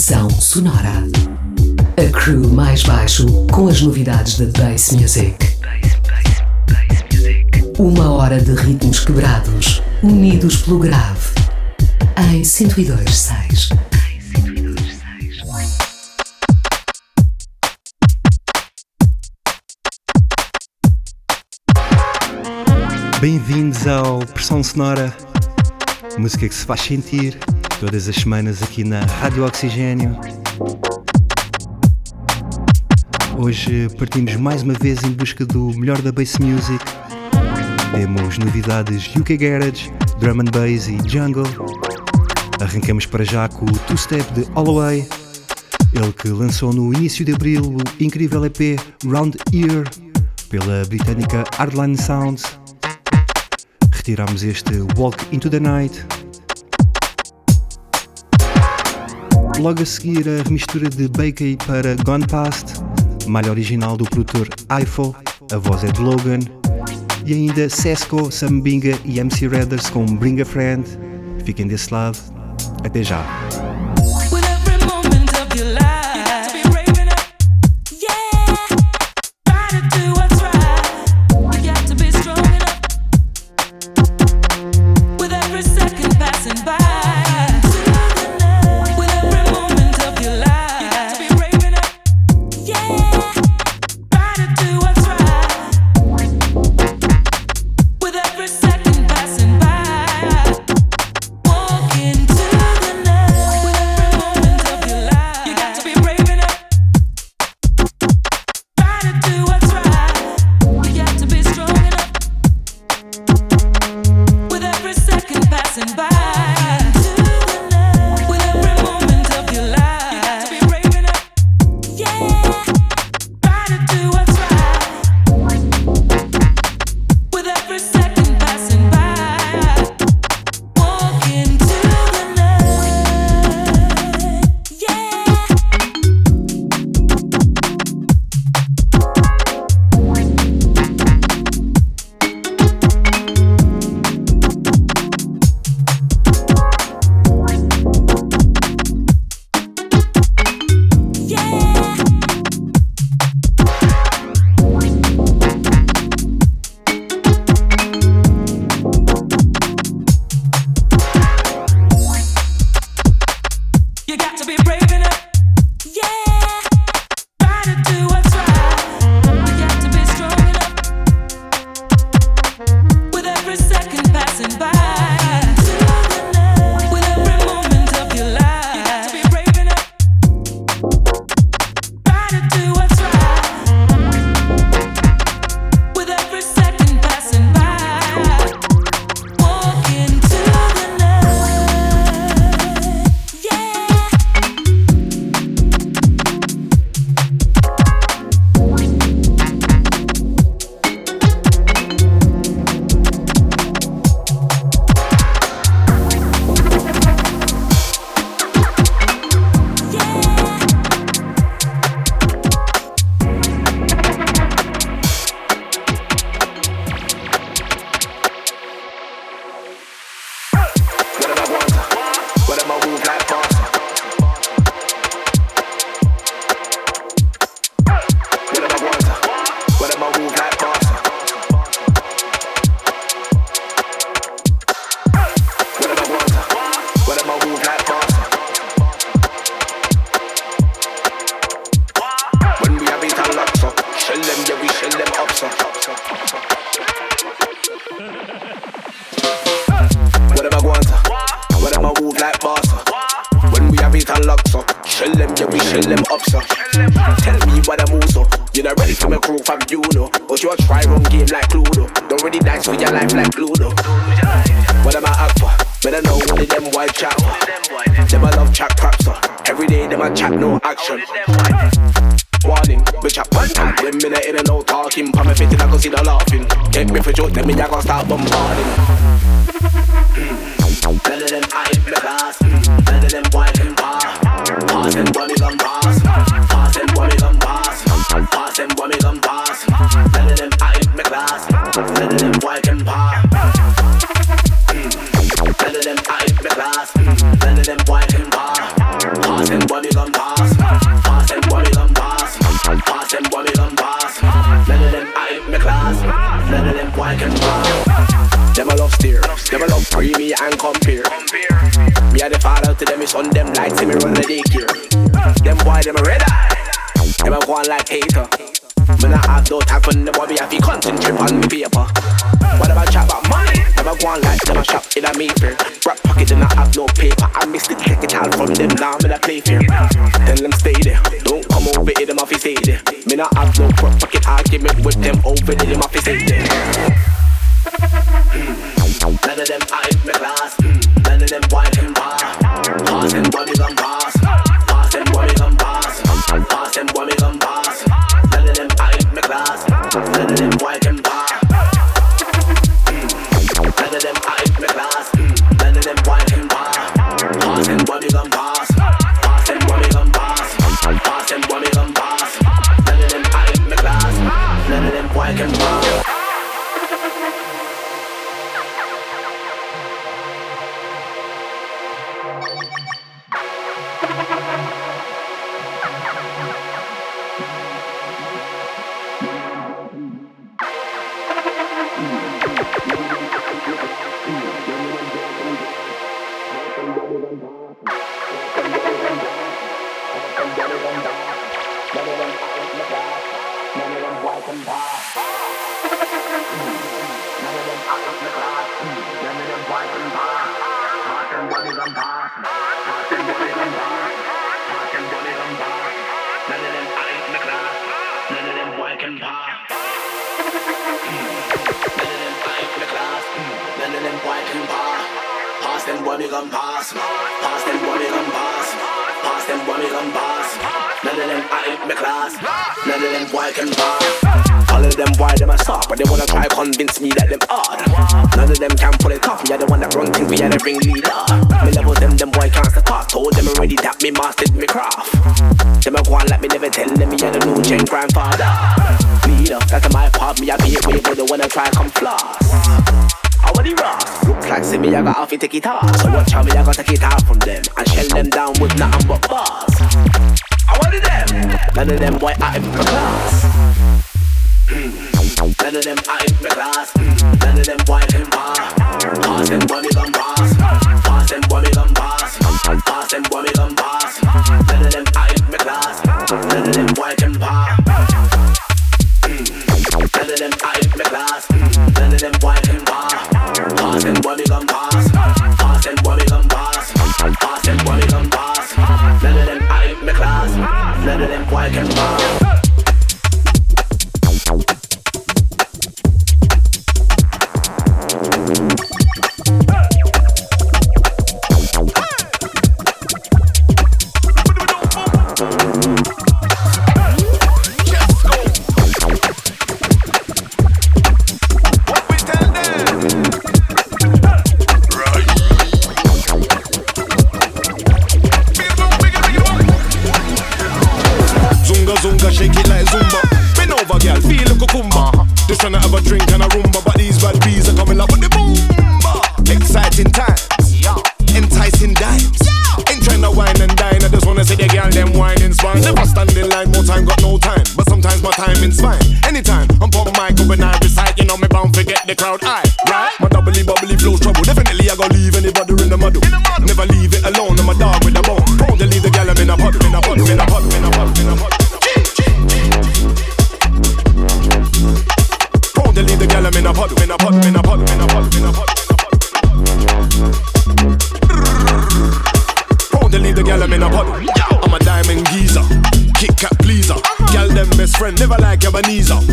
Estação Sonora. A crew mais baixo com as novidades da Bass Music. Uma hora de ritmos quebrados, unidos pelo grave. Em 102.6. Bem-vindos ao Pressão Sonora, música que se faz sentir todas as semanas aqui na Rádio Oxigênio. Hoje partimos mais uma vez em busca do melhor da bass music. Temos novidades UK Garage, Drum and Bass e Jungle. Arrancamos para já com o Two Step de Holloway, ele que lançou no início de abril o incrível EP Round Ear pela britânica Hardline Sounds. Retiramos este Walk into the Night Logo a seguir, a remistura de Bakey para Gone Past, malha original do produtor Eiffel, a voz é de Logan, e ainda Sesco, Sambinga e MC Redders com Bring a Friend. Fiquem desse lado. Até já. Rap pocket and I have no paper. I miss the check it out from them now, me I play fair. Tell them stay there, don't come over here, them off you stay there. Me not have no crap pocket argument with them over there, them off you stay there. Hmm. None of them are in my class. None of them white and bar. Pass them boy, me gon' pass. Pass them boy, me gon' pass. Pass them boy, me gon' pass. None of them are in my class. None of them white and harder. Leader, that's my part. Me, I be it with you, wanna try and come floss. I want it raw. Look like see me, I got off and take it off. So watch how me, I got take it off from them. And shell them down with nothing but bars. I wanted them. None of them boy out in my class. Mm. None of them out in my class. Mm. None of them boy in my. Cause them money. friend, never like Ebenezer.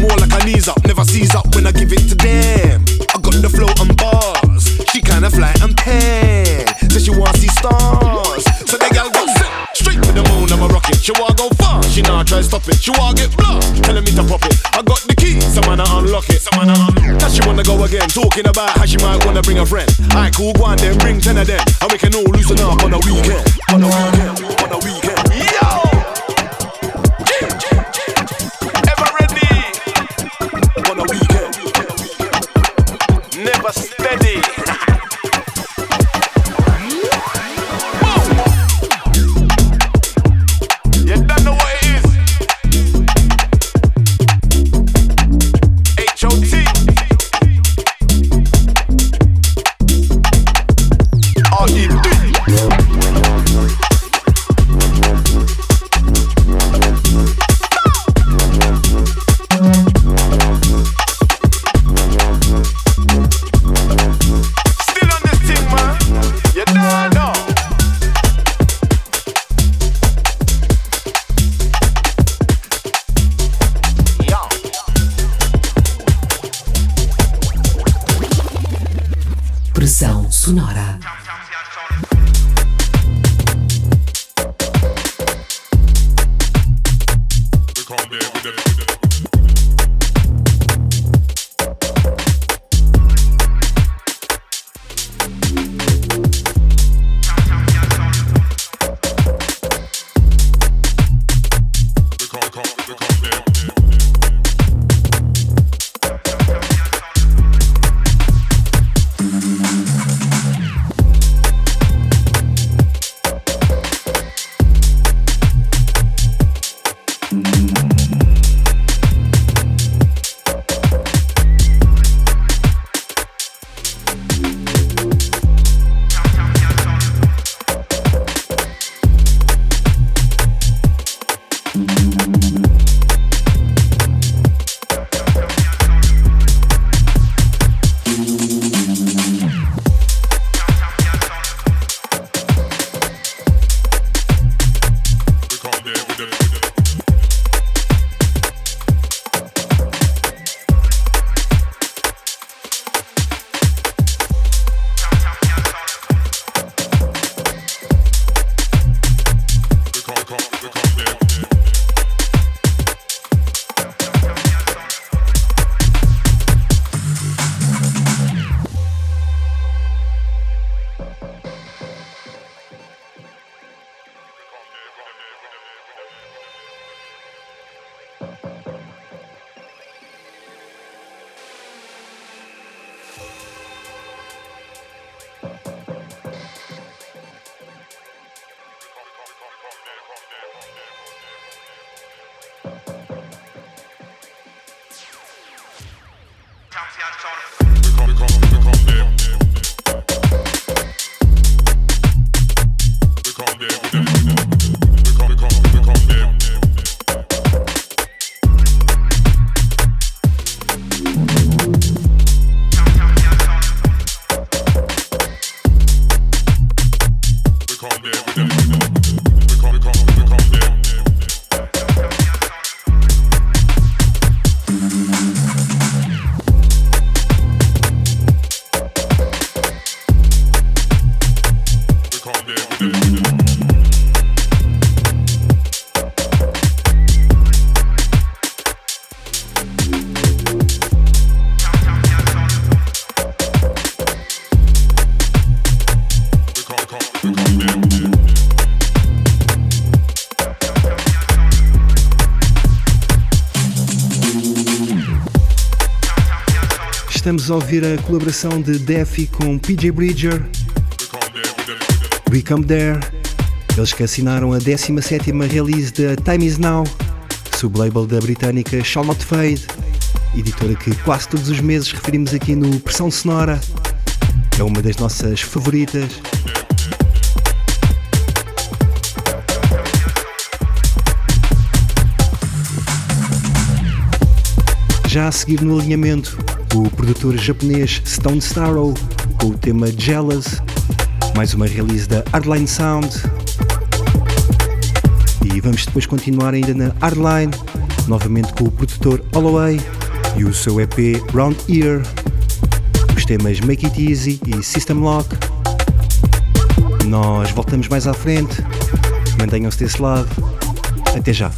Estamos a ouvir a colaboração de Defi com PJ Bridger, We Come There, eles que assinaram a 17 release da Time Is Now, sublabel da britânica Shall Not Fade, editora que quase todos os meses referimos aqui no Pressão Sonora, é uma das nossas favoritas. Já a seguir no alinhamento, o produtor japonês Stone Starrow com o tema Jealous, mais uma release da Hardline Sound. E vamos depois continuar ainda na Hardline, novamente com o produtor Holloway e o seu EP Round Ear, os temas Make It Easy e System Lock. Nós voltamos mais à frente, mantenham-se desse lado. Até já!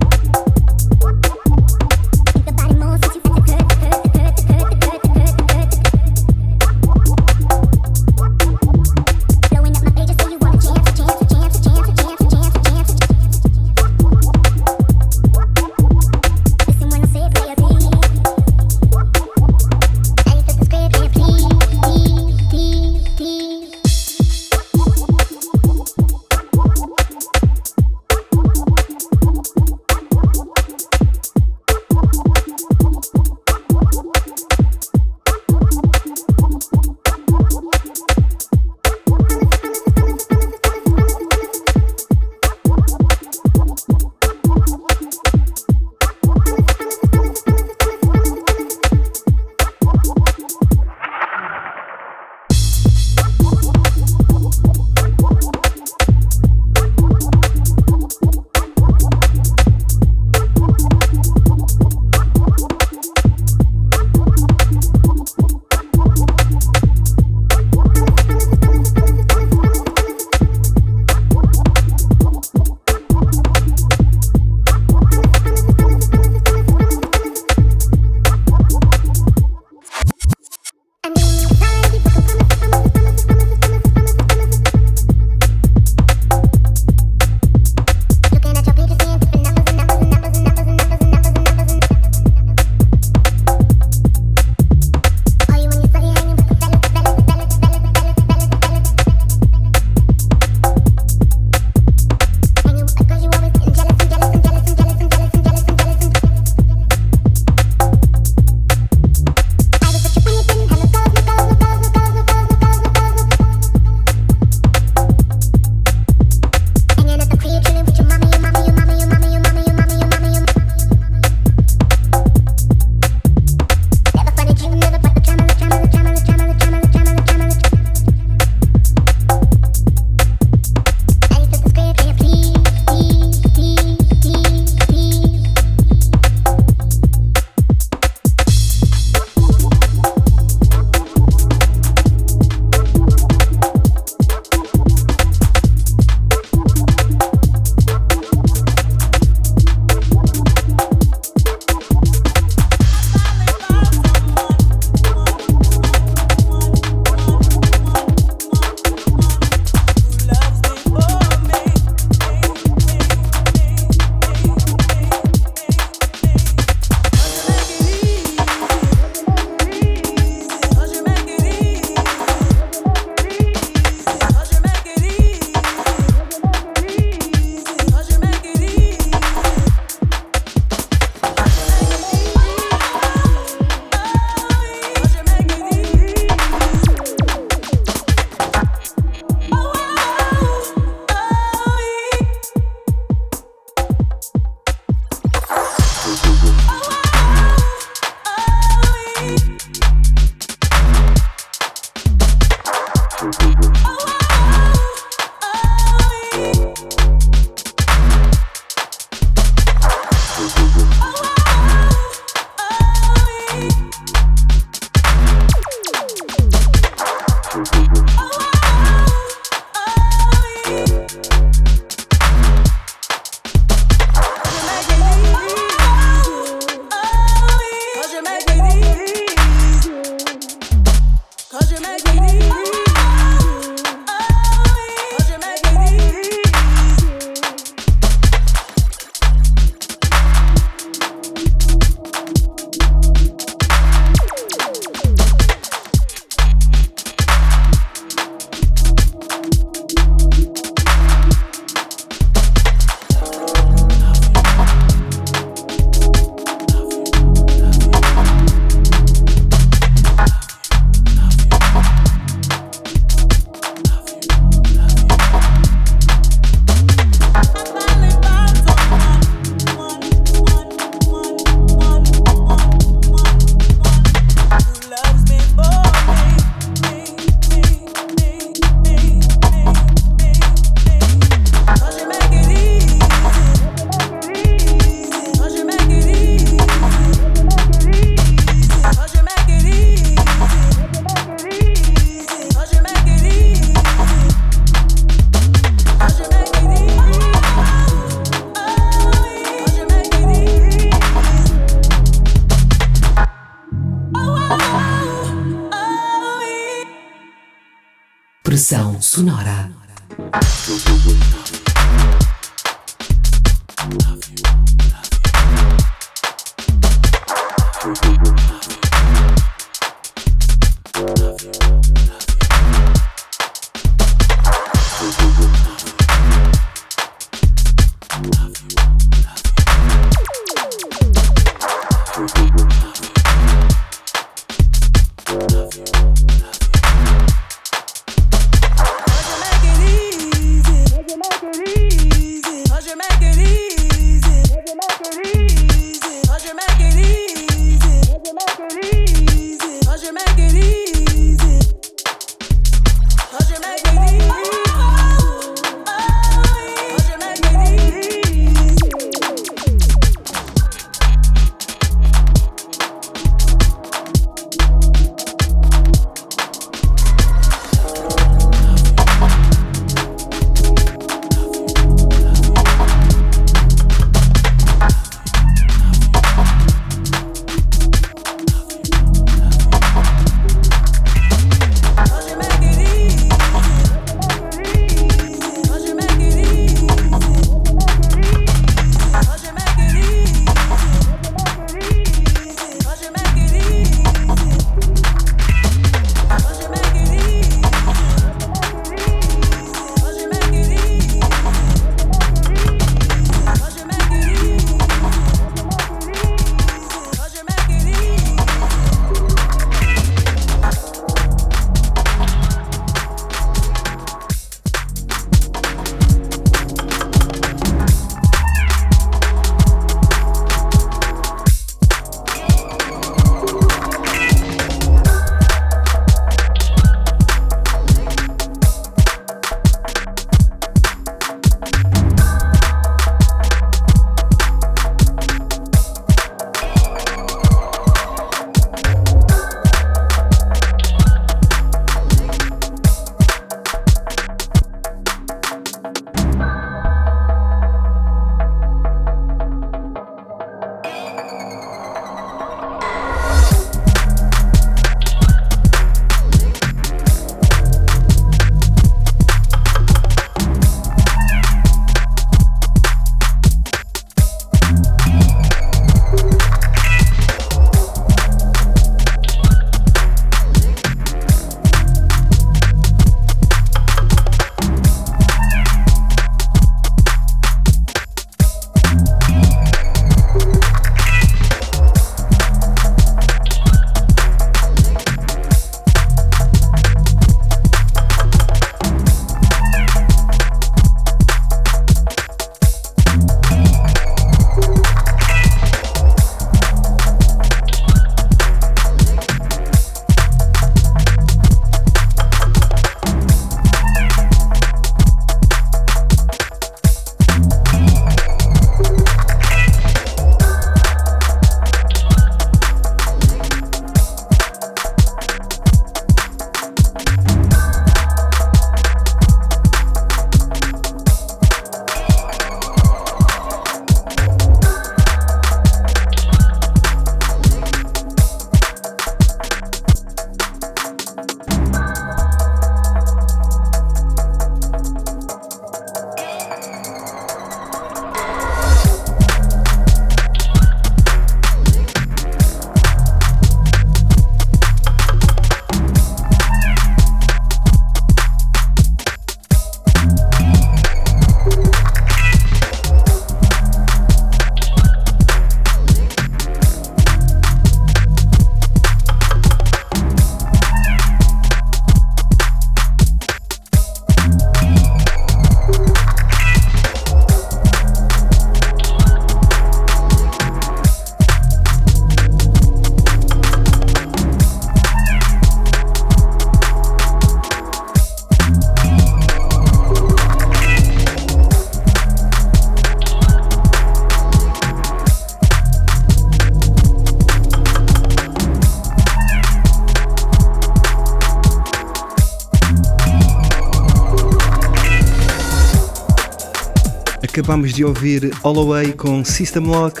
Acabamos de ouvir Holloway com System Lock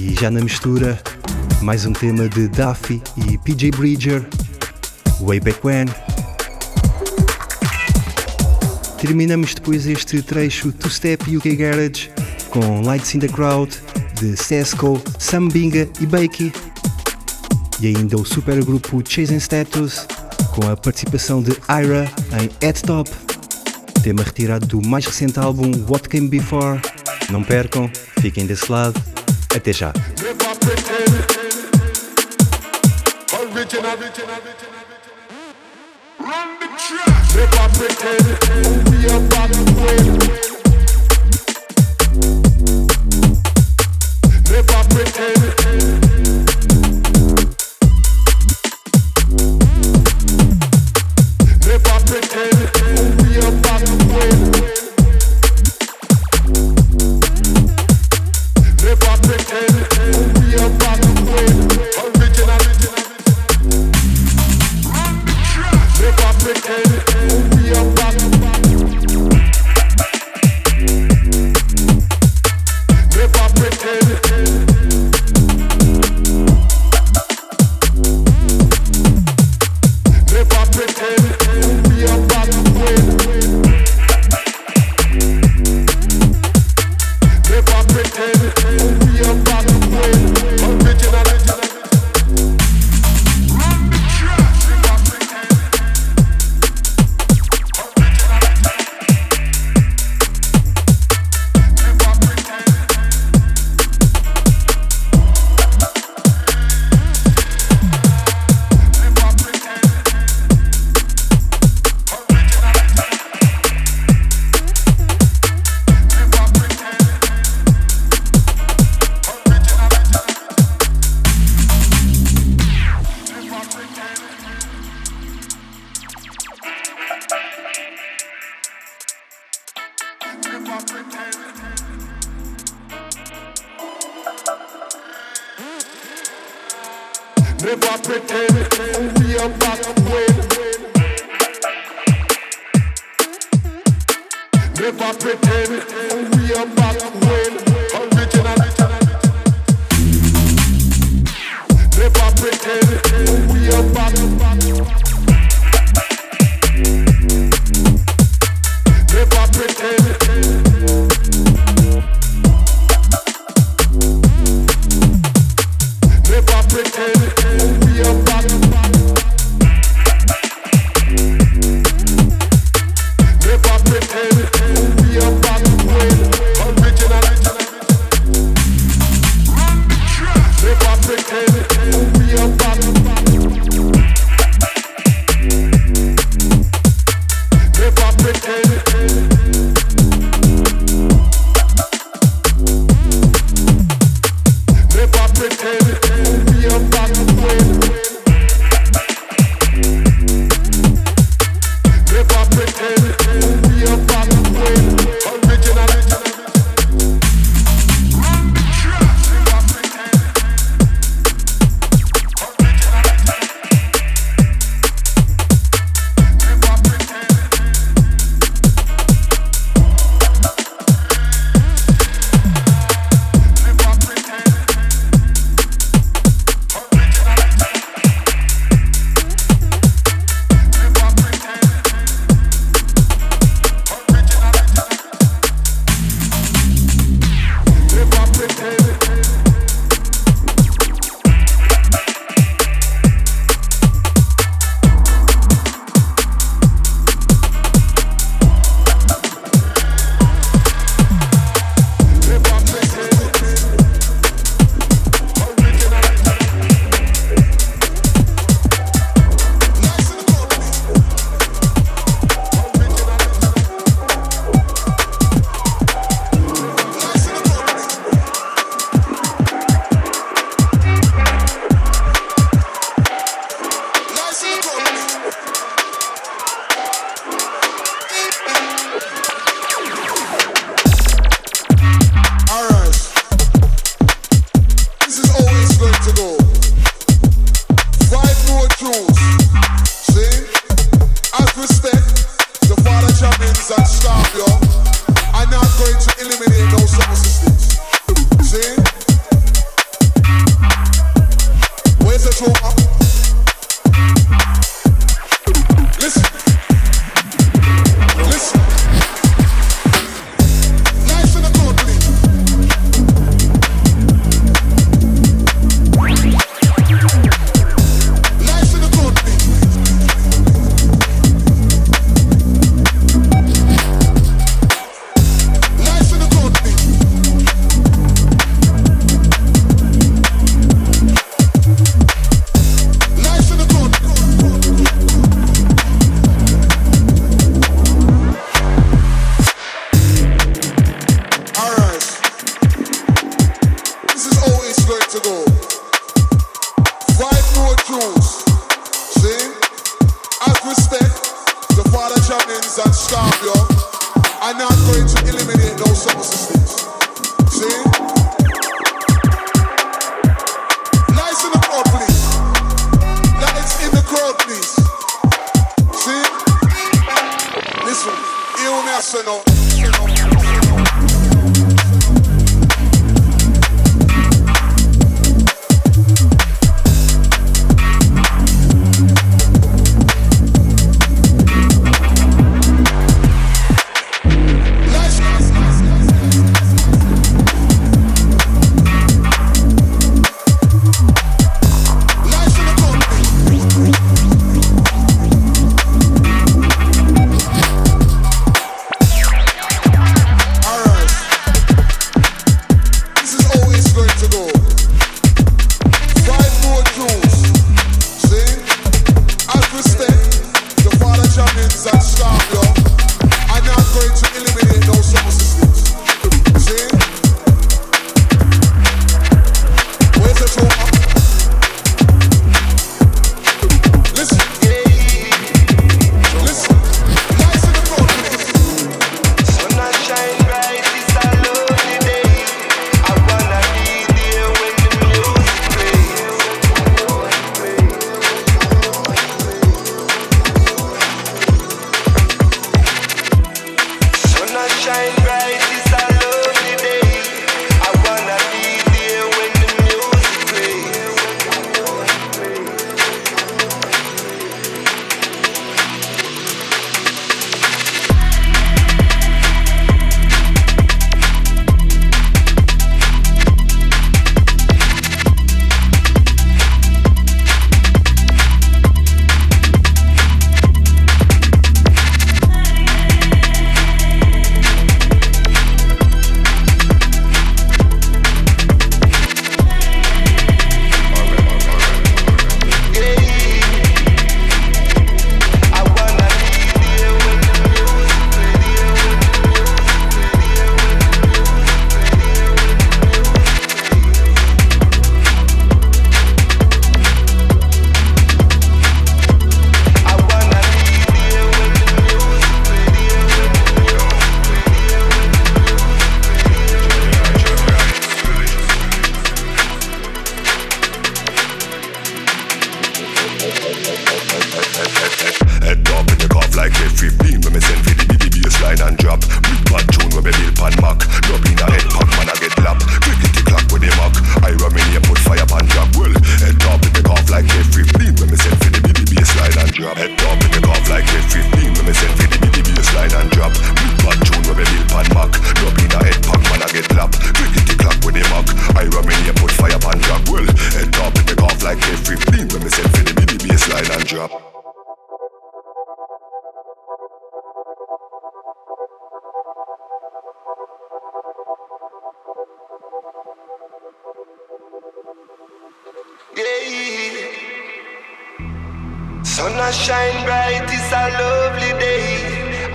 e já na mistura mais um tema de Duffy e PJ Bridger, Way Back When. Terminamos depois este trecho Two Step UK Garage com Lights in the Crowd de Sesco, Sambinga e Bakey. E ainda o supergrupo Chasing Status com a participação de Ira em At Top, tema retirado do mais recente álbum What Came Before. Não percam, fiquem desse lado. Até já. Never pretend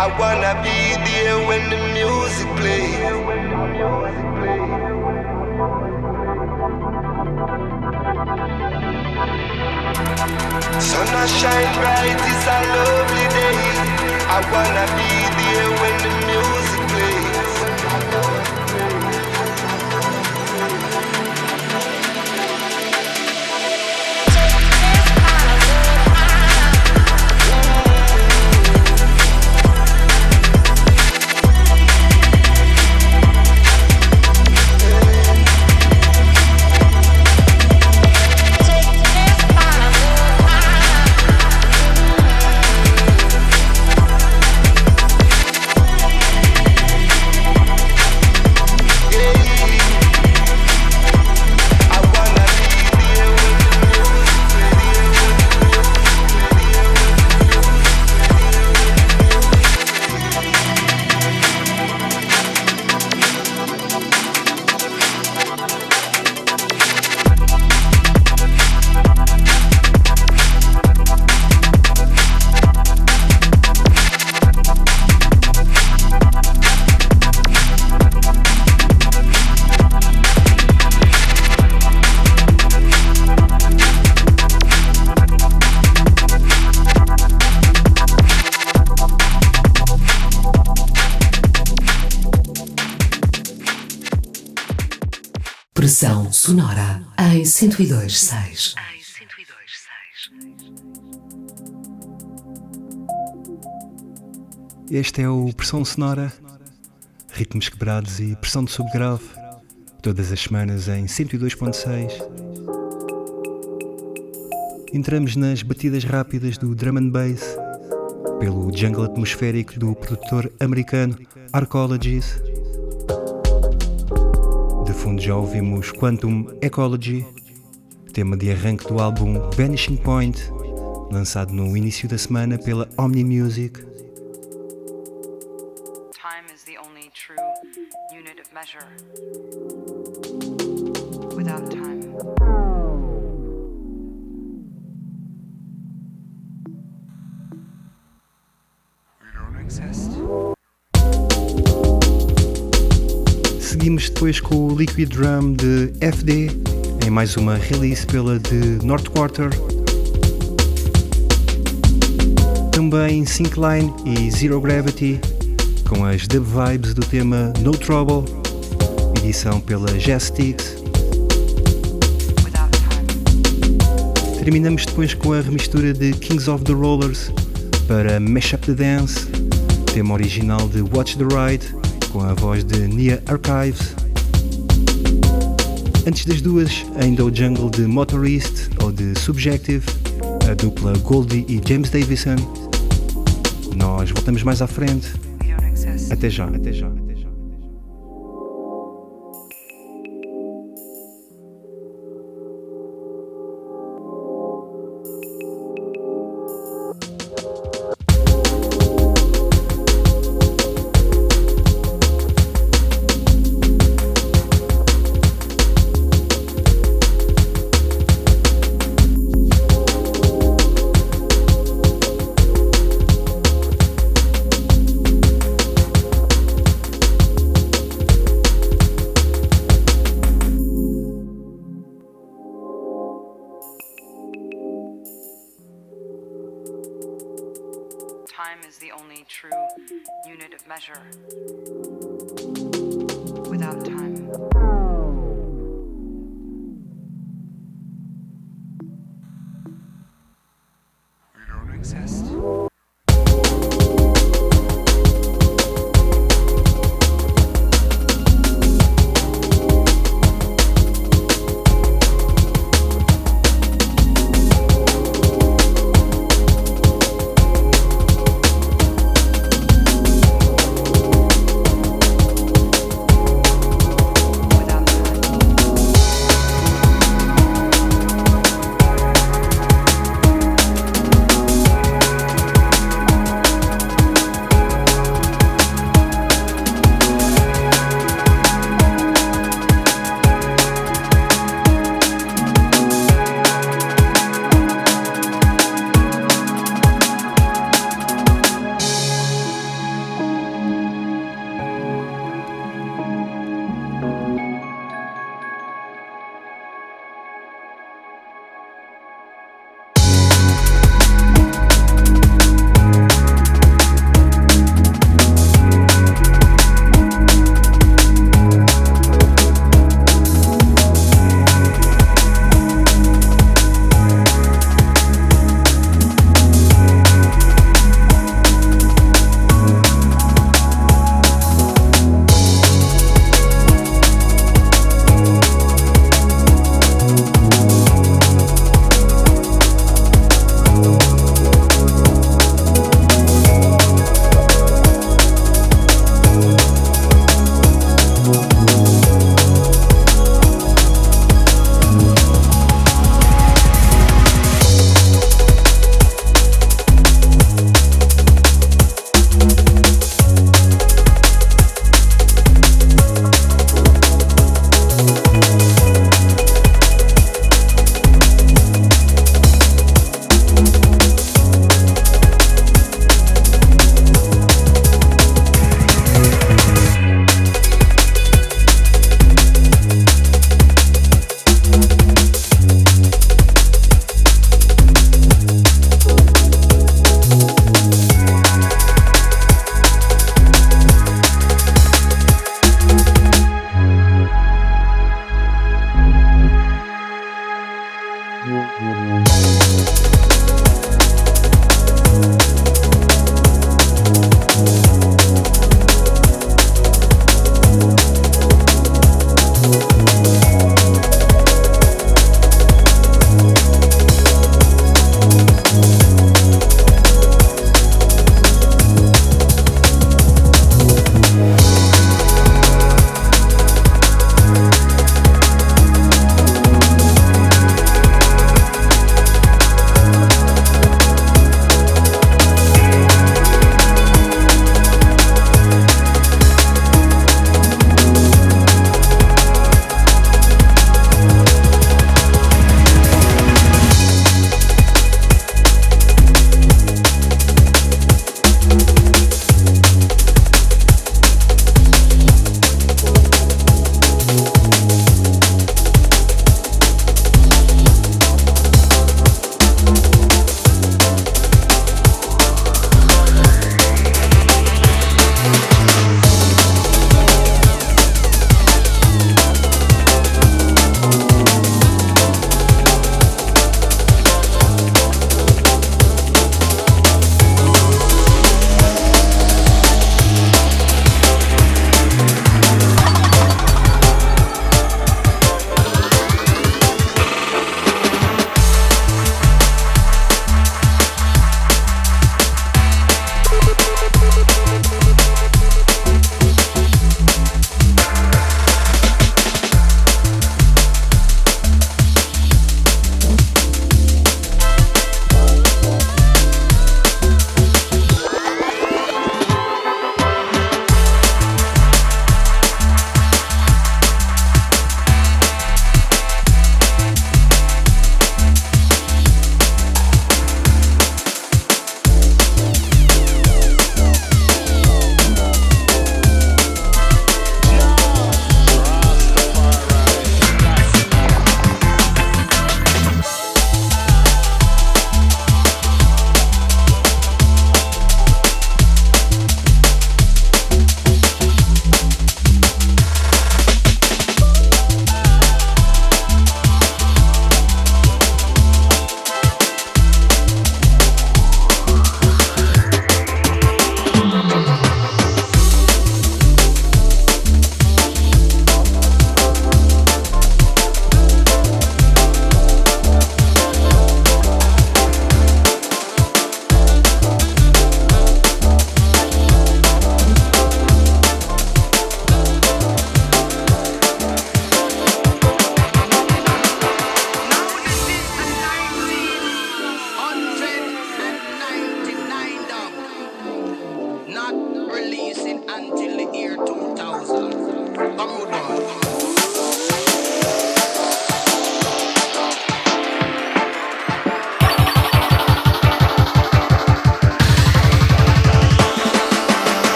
I wanna be there when the music plays. Sun I shine bright, it's a lovely day. I wanna be there when the music 102.6. Este é o Pressão Sonora, ritmos quebrados e pressão de subgrave, todas as semanas em 102.6. Entramos nas batidas rápidas do drum and bass, pelo jungle atmosférico do produtor americano Arcologies. Fundo já ouvimos Quantum Ecology, tema de arranque do álbum Vanishing Point, lançado no início da semana pela Omni Music. Time is the only true unit of measure. Without time. We don't exist. Seguimos depois com o Liquid Drum de FD, em mais uma release pela de North Quarter. Também Syncline e Zero Gravity, com as dub vibes do tema No Trouble, edição pela Jazz Terminamos depois com a remistura de Kings of the Rollers para Mash Up the Dance, tema original de Watch the Ride com a voz de Nia Archives. Antes das duas, ainda o jungle de Motorist ou de Subjective, a dupla Goldie e James Davison. Nós voltamos mais à frente. Até já, até já. mash measure.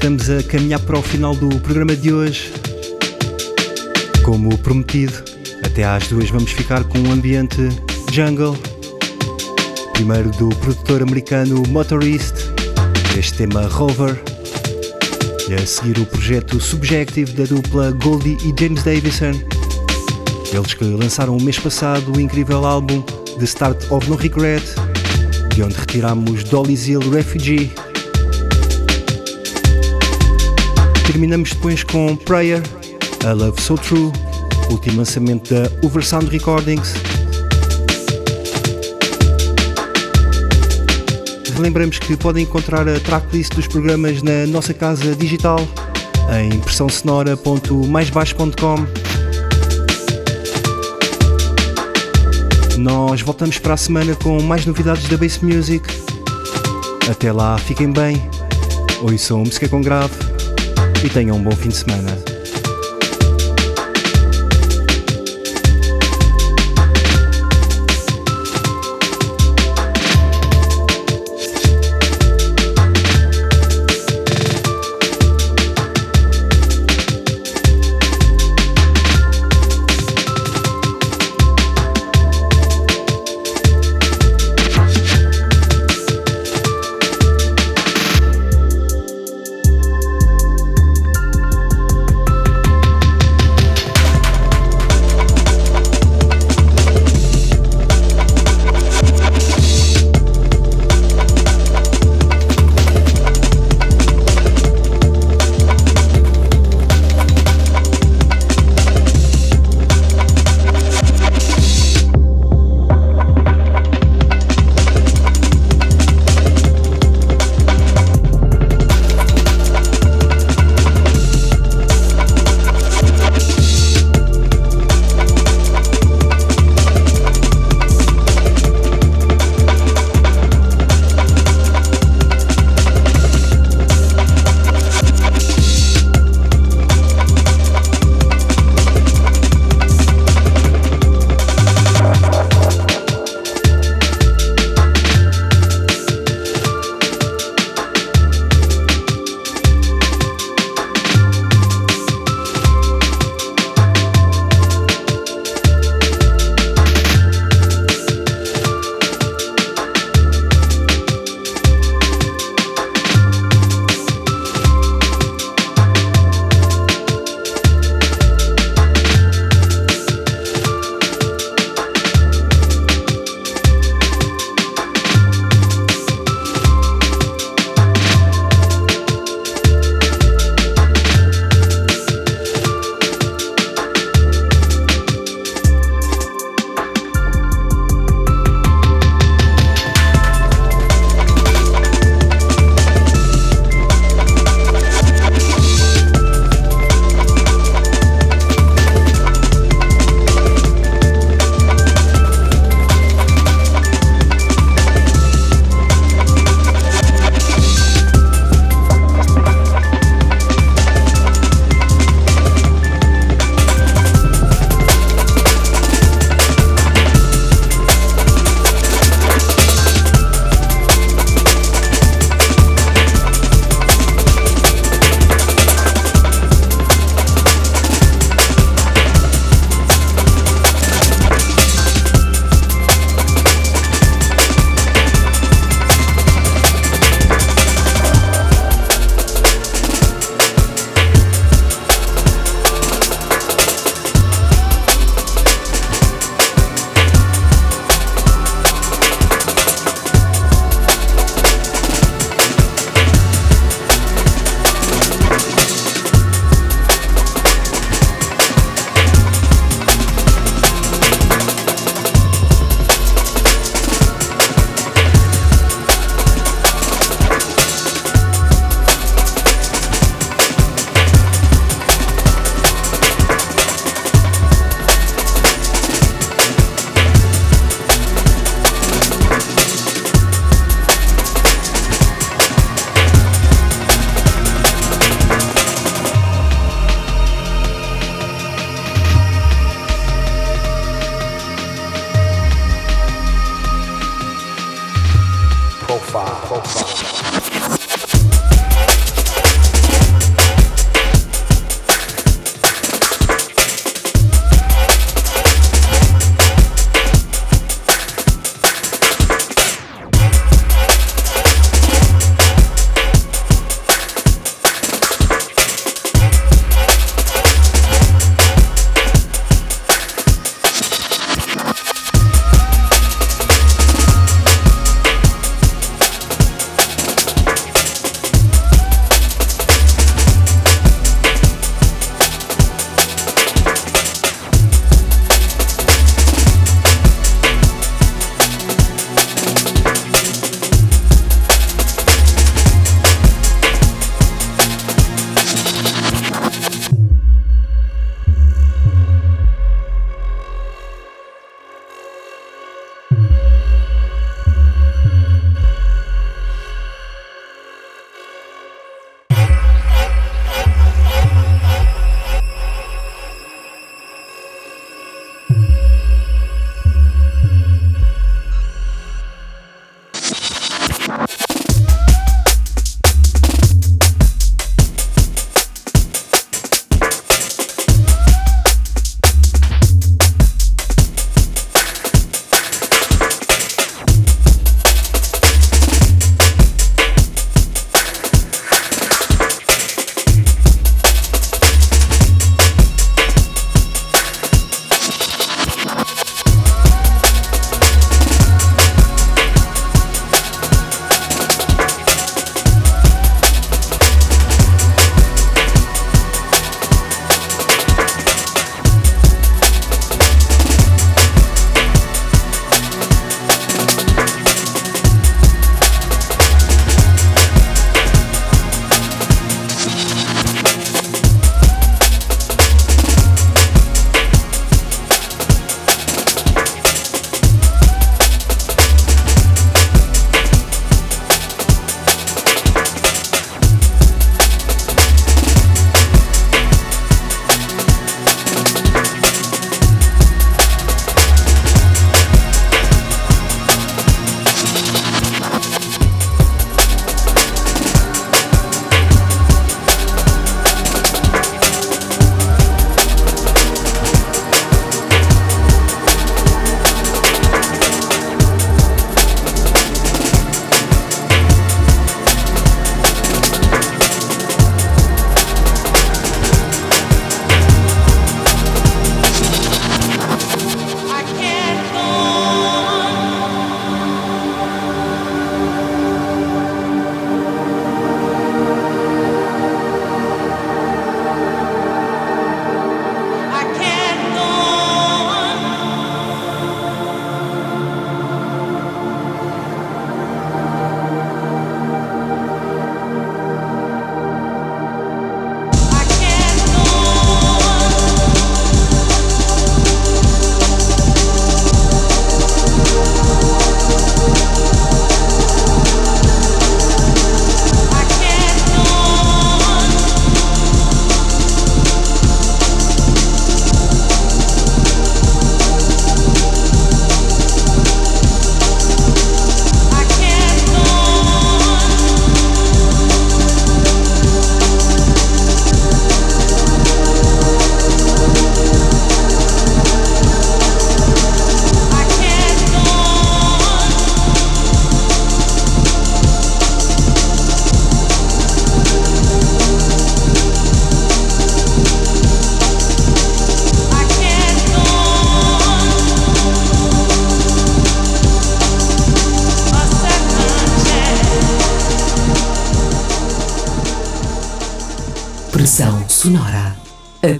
Estamos a caminhar para o final do programa de hoje. Como prometido, até às duas vamos ficar com um ambiente jungle. Primeiro do produtor americano Motorist, este tema Rover. E a seguir o projeto Subjective da dupla Goldie e James Davison. Eles que lançaram o mês passado o incrível álbum The Start of No Regret, de onde retiramos Dolly's Hill Refugee. Terminamos depois com Prayer, A Love So True, último lançamento da Oversound Recordings. Lembramos que podem encontrar a tracklist dos programas na nossa casa digital em impressãosonora.maisbaixo.com. Nós voltamos para a semana com mais novidades da Bass Music. Até lá, fiquem bem, ouçam música com grave e tenham um bom fim de semana.